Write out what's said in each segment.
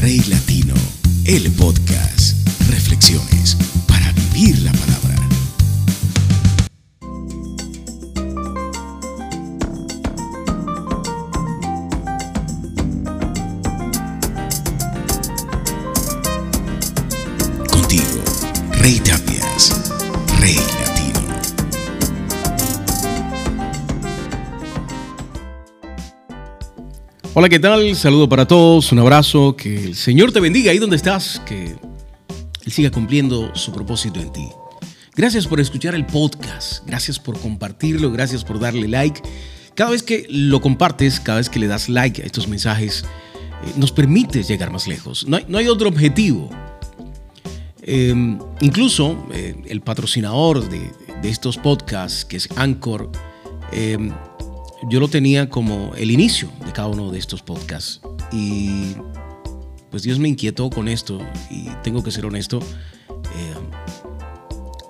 Rey Latino, el podcast. Reflexiones para vivir la palabra. Contigo, Rey Hola, ¿qué tal? Saludo para todos, un abrazo, que el Señor te bendiga ahí donde estás, que Él siga cumpliendo su propósito en ti. Gracias por escuchar el podcast, gracias por compartirlo, gracias por darle like. Cada vez que lo compartes, cada vez que le das like a estos mensajes, eh, nos permite llegar más lejos. No hay, no hay otro objetivo. Eh, incluso eh, el patrocinador de, de, estos podcasts, que es Anchor, eh, yo lo tenía como el inicio de cada uno de estos podcasts. Y pues Dios me inquietó con esto y tengo que ser honesto, eh,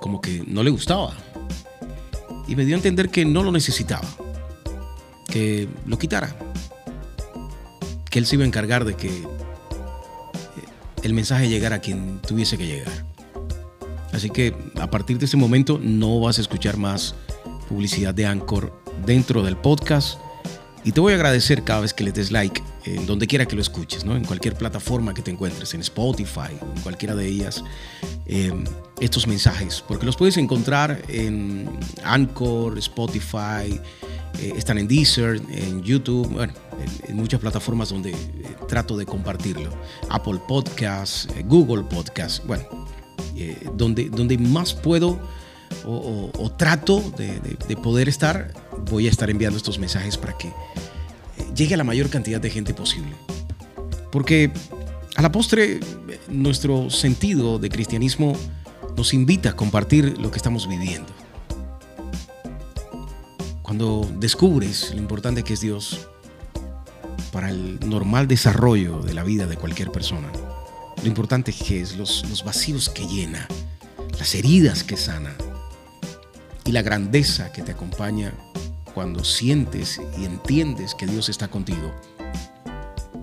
como que no le gustaba. Y me dio a entender que no lo necesitaba, que lo quitara, que Él se iba a encargar de que eh, el mensaje llegara a quien tuviese que llegar. Así que a partir de ese momento no vas a escuchar más publicidad de Anchor dentro del podcast. Y te voy a agradecer cada vez que le des like, en donde quiera que lo escuches, ¿no? en cualquier plataforma que te encuentres, en Spotify, en cualquiera de ellas, eh, estos mensajes, porque los puedes encontrar en Anchor, Spotify, eh, están en Deezer, en YouTube, bueno, en, muchas plataformas donde eh, trato de compartirlo. Apple Podcasts, eh, Google Podcasts, bueno, donde, donde más puedo o, o, o trato de, de, de, poder estar, voy a estar enviando estos mensajes para que llegue a la mayor cantidad de gente posible. Porque a la postre, nuestro sentido de cristianismo nos invita a compartir lo que estamos viviendo. Cuando descubres lo importante que es Dios para el normal desarrollo de la vida de cualquier persona, lo importante que es los, los vacíos que llena, las heridas que sana, y la grandeza que te acompaña cuando sientes y entiendes que Dios está contigo.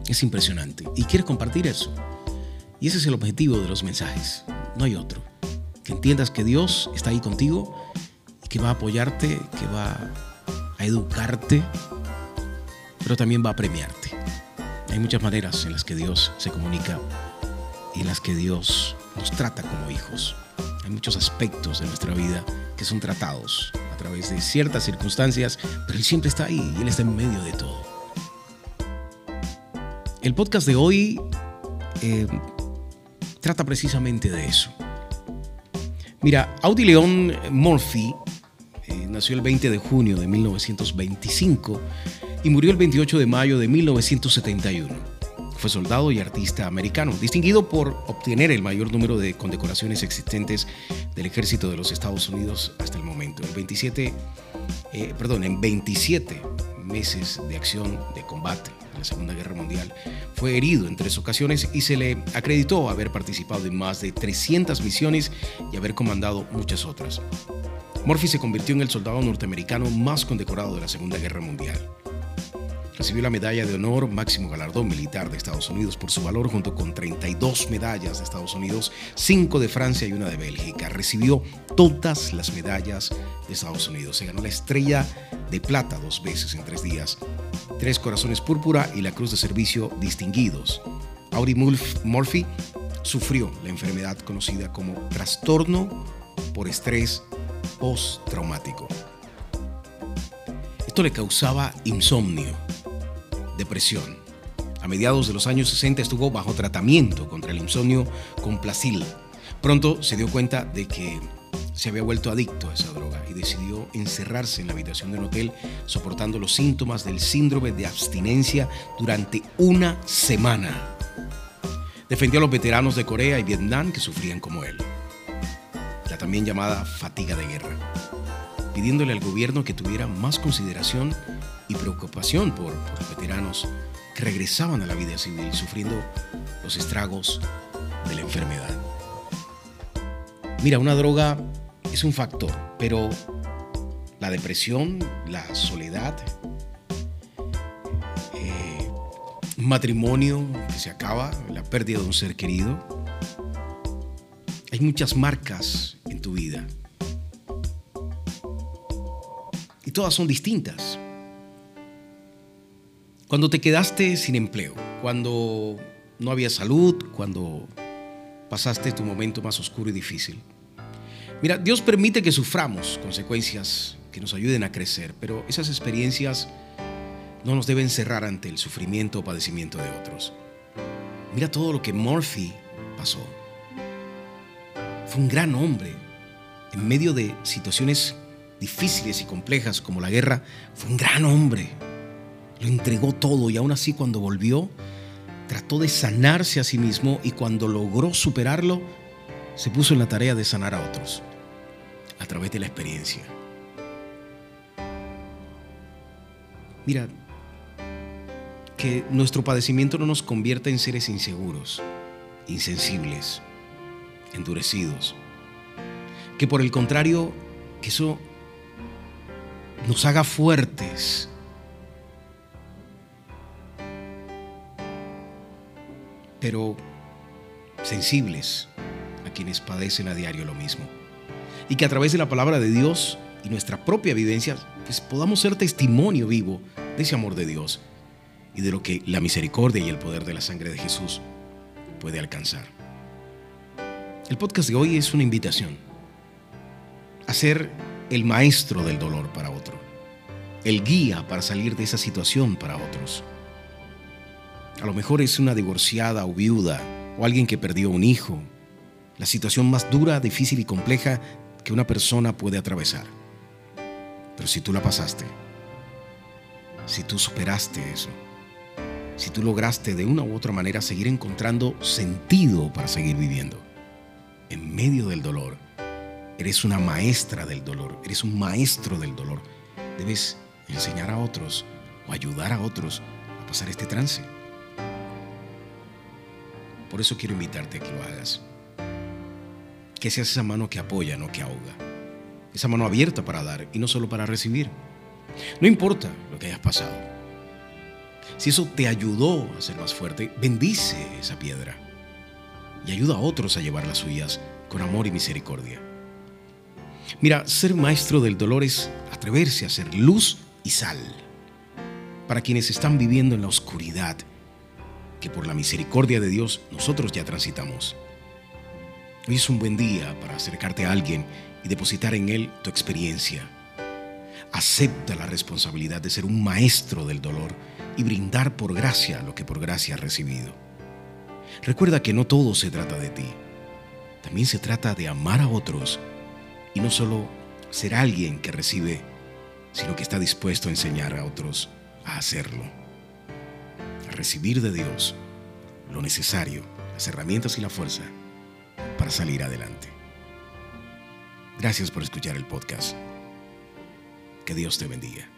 Es impresionante. Y quieres compartir eso. Y ese es el objetivo de los mensajes. No hay otro. Que entiendas que Dios está ahí contigo y que va a apoyarte, que va a educarte, pero también va a premiarte. Hay muchas maneras en las que Dios se comunica y en las que Dios nos trata como hijos. Hay muchos aspectos de nuestra vida que son tratados a través de ciertas circunstancias, pero Él siempre está ahí Él está en medio de todo. El podcast de hoy eh, trata precisamente de eso. Mira, Audi León Murphy eh, nació el 20 de junio de 1925 y murió el 28 de mayo de 1971. Fue soldado y artista americano, distinguido por obtener el mayor número de condecoraciones existentes del ejército de los Estados Unidos hasta el momento. El 27, eh, perdón, en 27 meses de acción de combate en la Segunda Guerra Mundial, fue herido en tres ocasiones y se le acreditó haber participado en más de 300 misiones y haber comandado muchas otras. Murphy se convirtió en el soldado norteamericano más condecorado de la Segunda Guerra Mundial. Recibió la medalla de honor máximo galardón militar de Estados Unidos por su valor junto con 32 medallas de Estados Unidos, 5 de Francia y una de Bélgica. Recibió todas las medallas de Estados Unidos. Se ganó la estrella de plata dos veces en tres días, tres corazones púrpura y la cruz de servicio distinguidos. Audie Murphy sufrió la enfermedad conocida como trastorno por estrés postraumático. Esto le causaba insomnio, depresión. A mediados de los años 60 estuvo bajo tratamiento contra el insomnio con Placil. Pronto se dio cuenta de que se había vuelto adicto a esa droga y decidió encerrarse en la habitación de un hotel soportando los síntomas del síndrome de abstinencia durante una semana. Defendió a los veteranos de Corea y Vietnam que sufrían como él. La también llamada fatiga de guerra, pidiéndole al gobierno que tuviera más consideración y preocupación por, por los veteranos que regresaban a la vida civil sufriendo los estragos de la enfermedad. Mira, una droga es un factor, pero la depresión, la soledad, eh, un matrimonio que se acaba, la pérdida de un ser querido. Hay muchas marcas en tu vida. Y todas son distintas. Cuando te quedaste sin empleo, cuando no había salud, cuando pasaste tu momento más oscuro y difícil. Mira, Dios permite que suframos consecuencias que nos ayuden a crecer, pero esas experiencias no nos deben cerrar ante el sufrimiento o padecimiento de otros. Mira todo lo que Murphy pasó. Fue un gran hombre. En medio de situaciones difíciles y complejas como la guerra, fue un gran hombre. Lo entregó todo y aún así cuando volvió, trató de sanarse a sí mismo y cuando logró superarlo, se puso en la tarea de sanar a otros a través de la experiencia. Mira, que nuestro padecimiento no nos convierta en seres inseguros, insensibles, endurecidos. Que por el contrario, que eso nos haga fuertes. Pero sensibles a quienes padecen a diario lo mismo. Y que a través de la palabra de Dios y nuestra propia vivencia, pues podamos ser testimonio vivo de ese amor de Dios y de lo que la misericordia y el poder de la sangre de Jesús puede alcanzar. El podcast de hoy es una invitación a ser el maestro del dolor para otro, el guía para salir de esa situación para otros. A lo mejor es una divorciada o viuda o alguien que perdió un hijo, la situación más dura, difícil y compleja que una persona puede atravesar. Pero si tú la pasaste, si tú superaste eso, si tú lograste de una u otra manera seguir encontrando sentido para seguir viviendo. En medio del dolor, eres una maestra del dolor, eres un maestro del dolor. Debes enseñar a otros o ayudar a otros a pasar este trance. Por eso quiero invitarte a que lo hagas. Que seas esa mano que apoya, no que ahoga. Esa mano abierta para dar y no solo para recibir. No importa lo que hayas pasado si eso te ayudó a ser más fuerte, bendice esa piedra y ayuda a otros a llevar las suyas con amor y misericordia. Mira, ser maestro del dolor es atreverse a ser luz y sal para quienes están viviendo en la oscuridad que por la misericordia de Dios nosotros ya transitamos. Hoy es un buen día para acercarte a alguien y depositar en él tu experiencia. Acepta la responsabilidad de ser un maestro del dolor y brindar por gracia lo que por gracia has recibido. Recuerda que no todo se trata de ti. También se trata de amar a otros y no solo ser alguien que recibe, sino que está dispuesto a enseñar a otros a hacerlo. Recibir de Dios lo necesario, las herramientas y la fuerza para salir adelante. Gracias por escuchar el podcast. Que Dios te bendiga.